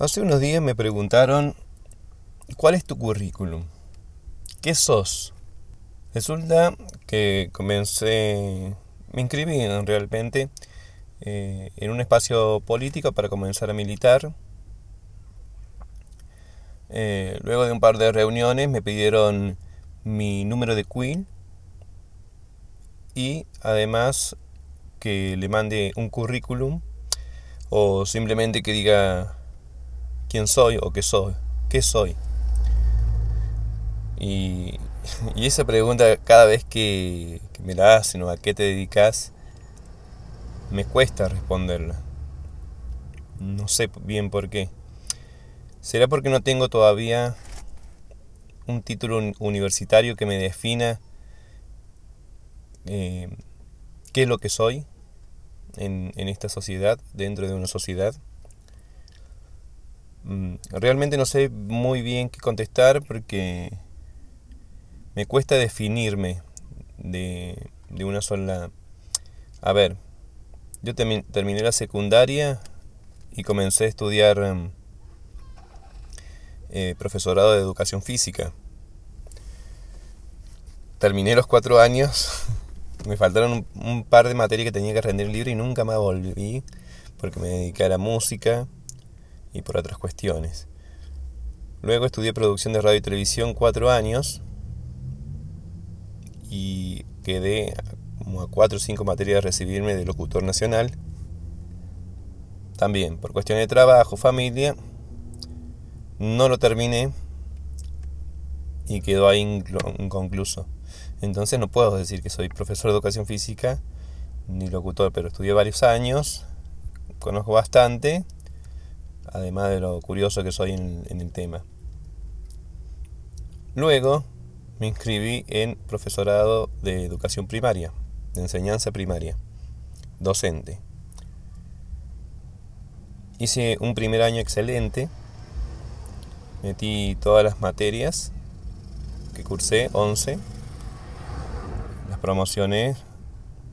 Hace unos días me preguntaron, ¿cuál es tu currículum? ¿Qué sos? Resulta que comencé, me inscribí realmente eh, en un espacio político para comenzar a militar. Eh, luego de un par de reuniones me pidieron mi número de Queen y además que le mande un currículum o simplemente que diga quién soy o qué soy. ¿Qué soy? Y, esa pregunta cada vez que, me la hacen o a qué te dedicas, me cuesta responderla. No sé bien por qué. ¿Será porque no tengo todavía un título universitario que me defina eh, qué es lo que soy en, en esta sociedad, dentro de una sociedad? Mm, realmente no sé muy bien qué contestar porque me cuesta definirme de, una sola... A ver, yo terminé la secundaria y comencé a estudiar mm, eh, profesorado de educación física. Terminé los cuatro años, me faltaron un, par de materias que tenía que rendir libre y nunca más volví porque me dediqué a la música y por otras cuestiones. Luego estudié producción de radio y televisión cuatro años y quedé como a cuatro o cinco materias de recibirme de locutor nacional. También por cuestiones de trabajo, familia, no lo terminé y quedó ahí inconcluso. Entonces no puedo decir que soy profesor de educación física ni locutor, pero estudié varios años, conozco bastante además de lo curioso que soy en, el tema. Luego me inscribí en profesorado de educación primaria, de enseñanza primaria, docente. Hice un primer año excelente, metí todas las materias que cursé, 11, las promociones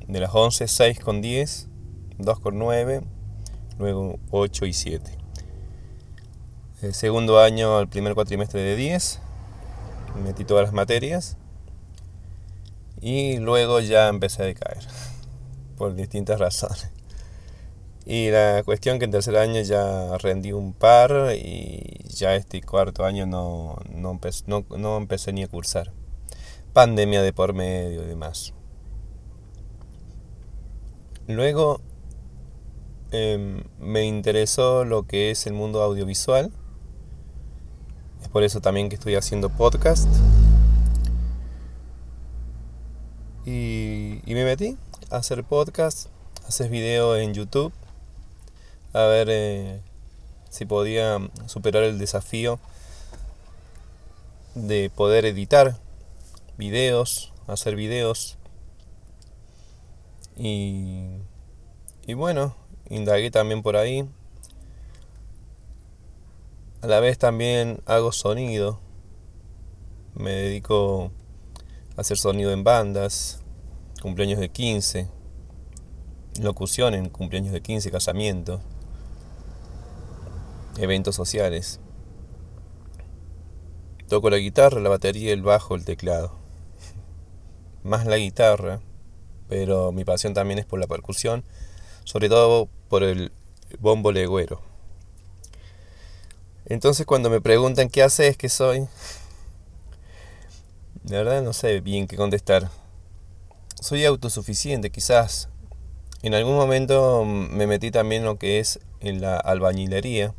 de las 11, 6 con 10, 2 con 9, luego 8 y 7. El segundo año, el primer cuatrimestre de 10, metí todas las materias y luego ya empecé a decaer por distintas razones. Y la cuestión que en tercer año ya rendí un par y ya este cuarto año no, no, no, empecé ni a cursar. Pandemia de por medio y demás. Luego em, me interesó lo que es el mundo audiovisual por eso también que estoy haciendo podcast. Y, me metí a hacer podcast, hacer video en YouTube, a ver eh, si podía superar el desafío de poder editar videos, hacer videos. Y, y bueno, indagué también por ahí, a la vez también hago sonido. Me dedico a hacer sonido en bandas, cumpleaños de 15, locución en cumpleaños de 15, casamientos, eventos sociales. Toco la guitarra, la batería, el bajo, el teclado. Más la guitarra, pero mi pasión también es por la percusión, sobre todo por el bombo legüero. Entonces cuando me preguntan qué haces, qué soy, de verdad no sé bien qué contestar. Soy autosuficiente, quizás. En algún momento me metí también en lo que es en la albañilería.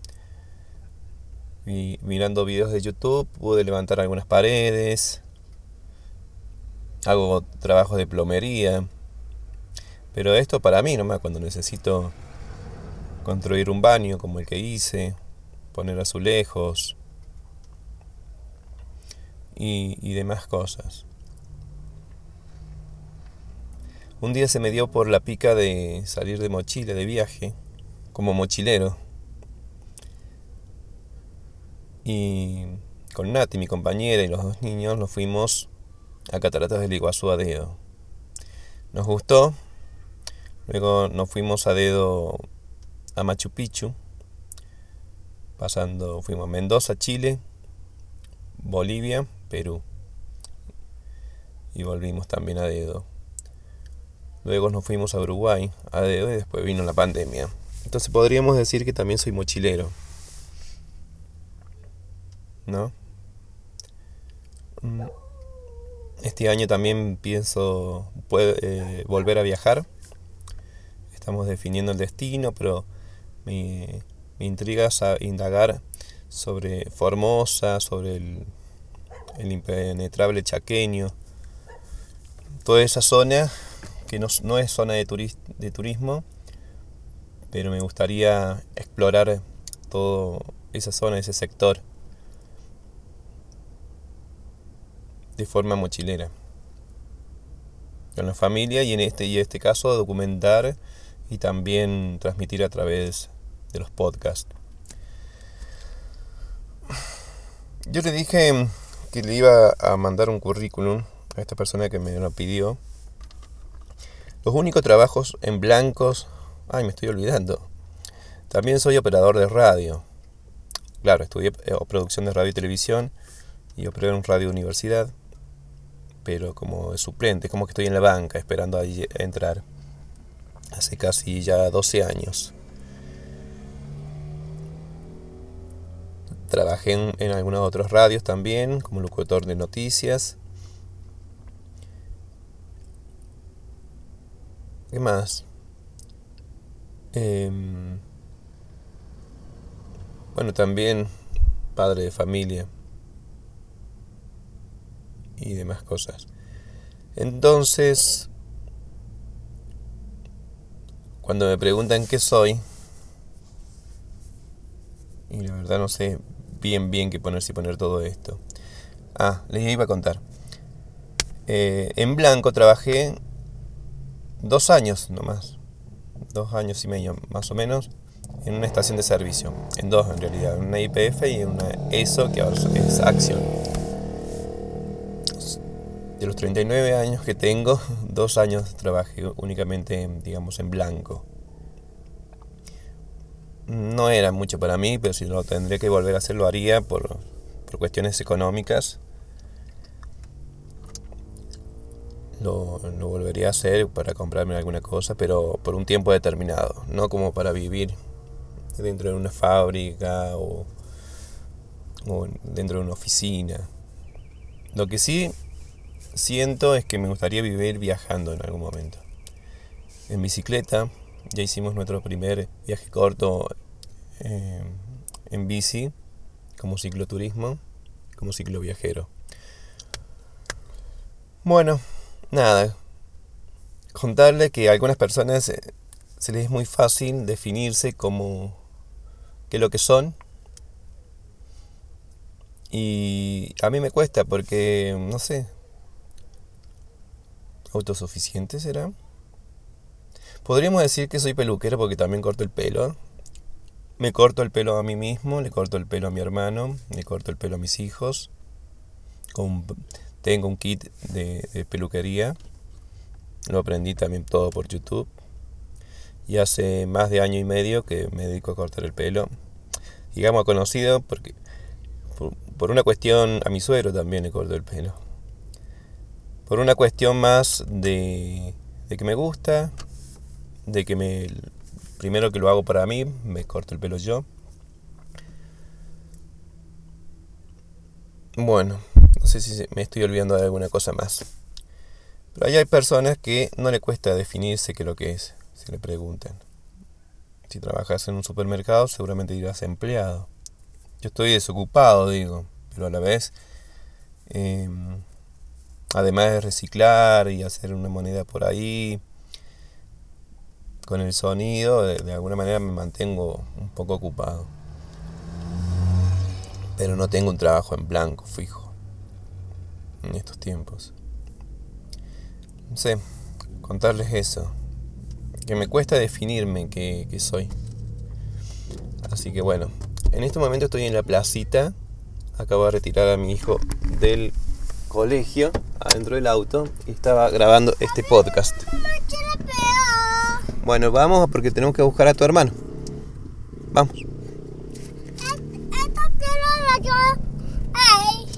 Y mirando videos de YouTube pude levantar algunas paredes. Hago trabajos de plomería. Pero esto para mí nomás cuando necesito construir un baño como el que hice poner azulejos y, y demás cosas. Un día se me dio por la pica de salir de mochila, de viaje, como mochilero. Y con Nati, mi compañera, y los dos niños nos fuimos a Cataratas del Iguazú a dedo. Nos gustó, Luego nos fuimos a dedo a Machu Picchu, pasando, fuimos a Mendoza, Chile, Bolivia, Perú. Y volvimos también a dedo. Luego nos fuimos a Uruguay a dedo y después vino la pandemia. Entonces podríamos decir que también soy mochilero. ¿No? Mm. Este año también pienso eh, volver a viajar. Estamos definiendo el destino, pero me, intriga indagar sobre Formosa, sobre el, impenetrable chaqueño, toda esa zona que no, no es zona de, de turismo, pero me gustaría explorar toda esa zona, ese sector, de forma mochilera. Con la familia y en este, y este caso documentar y también transmitir a través de los podcasts. Yo le dije que le iba a mandar un currículum a esta persona que me lo pidió. Los únicos trabajos en blancos... Ay, me estoy olvidando. También soy operador de radio. Claro, estudié eh, producción de radio y televisión y operé en radio universidad. Pero como suplente, como que estoy en la banca esperando a entrar. Hace casi ya 12 años. Trabajé en, en algunos otros radios también, como locutor de noticias. ¿Qué más? Em, bueno, también padre de familia y demás cosas. Entonces, cuando me preguntan qué soy, y la verdad no sé bien bien qué poner si poner todo esto. Ah, les iba a contar. Eh, en blanco trabajé dos años nomás, dos años y medio más o menos, en una estación de servicio, en dos en realidad, en una IPF y en una ESO que ahora es Acción. Los 39 años que tengo, dos años trabajé únicamente, digamos, en blanco. No era mucho para mí, pero si lo tendría que volver a hacer, lo haría por, por cuestiones económicas lo, volvería a hacer para comprarme alguna cosa, pero por un tiempo determinado, no como para vivir dentro de una fábrica o, dentro de una oficina. Lo que sí siento es que me gustaría vivir viajando en algún momento. En bicicleta, ya hicimos nuestro primer viaje corto eh, en bici, como cicloturismo, como cicloviajero. Bueno, nada, contarle que a algunas personas eh, se les es muy fácil definirse como qué es lo que son. Y a mí me cuesta porque, no sé, autosuficiente será. Podríamos decir que soy peluquero porque también corto el pelo. Me corto el pelo a mí mismo, le corto el pelo a mi hermano, le corto el pelo a mis hijos. Tengo un kit de, peluquería. Lo aprendí también todo por YouTube. Y hace más de año y medio que me dedico a cortar el pelo. Digamos conocido porque por, una cuestión a mi suegro también le corto el pelo. Por una cuestión más de, de que me gusta, de que me primero que lo hago para mí, me corto el pelo yo. Bueno, no sé si me estoy olvidando de alguna cosa más. Pero hay personas que no le cuesta definirse qué es lo que es, si le preguntan. Si trabajas en un supermercado, seguramente dirás empleado. Yo estoy desocupado, digo, pero a la vez, em, además de reciclar y hacer una moneda por ahí, con el sonido, de alguna manera me mantengo un poco ocupado. Pero no tengo un trabajo en blanco, fijo en estos tiempos. No sé, contarles eso. Que me cuesta definirme qué, soy. Así que bueno, en este momento estoy en la placita. Acabo de retirar a mi hijo del colegio adentro del auto y estaba grabando este podcast. Bueno, vamos porque tenemos que buscar a tu hermano. Vamos.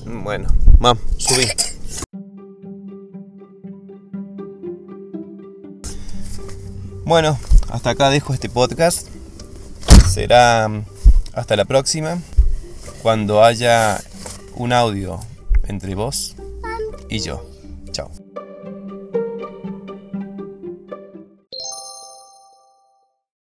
Bueno, vamos, subí. Bueno, hasta acá dejo este podcast. Será mm, hasta la próxima, cuando haya un audio entre vos y yo.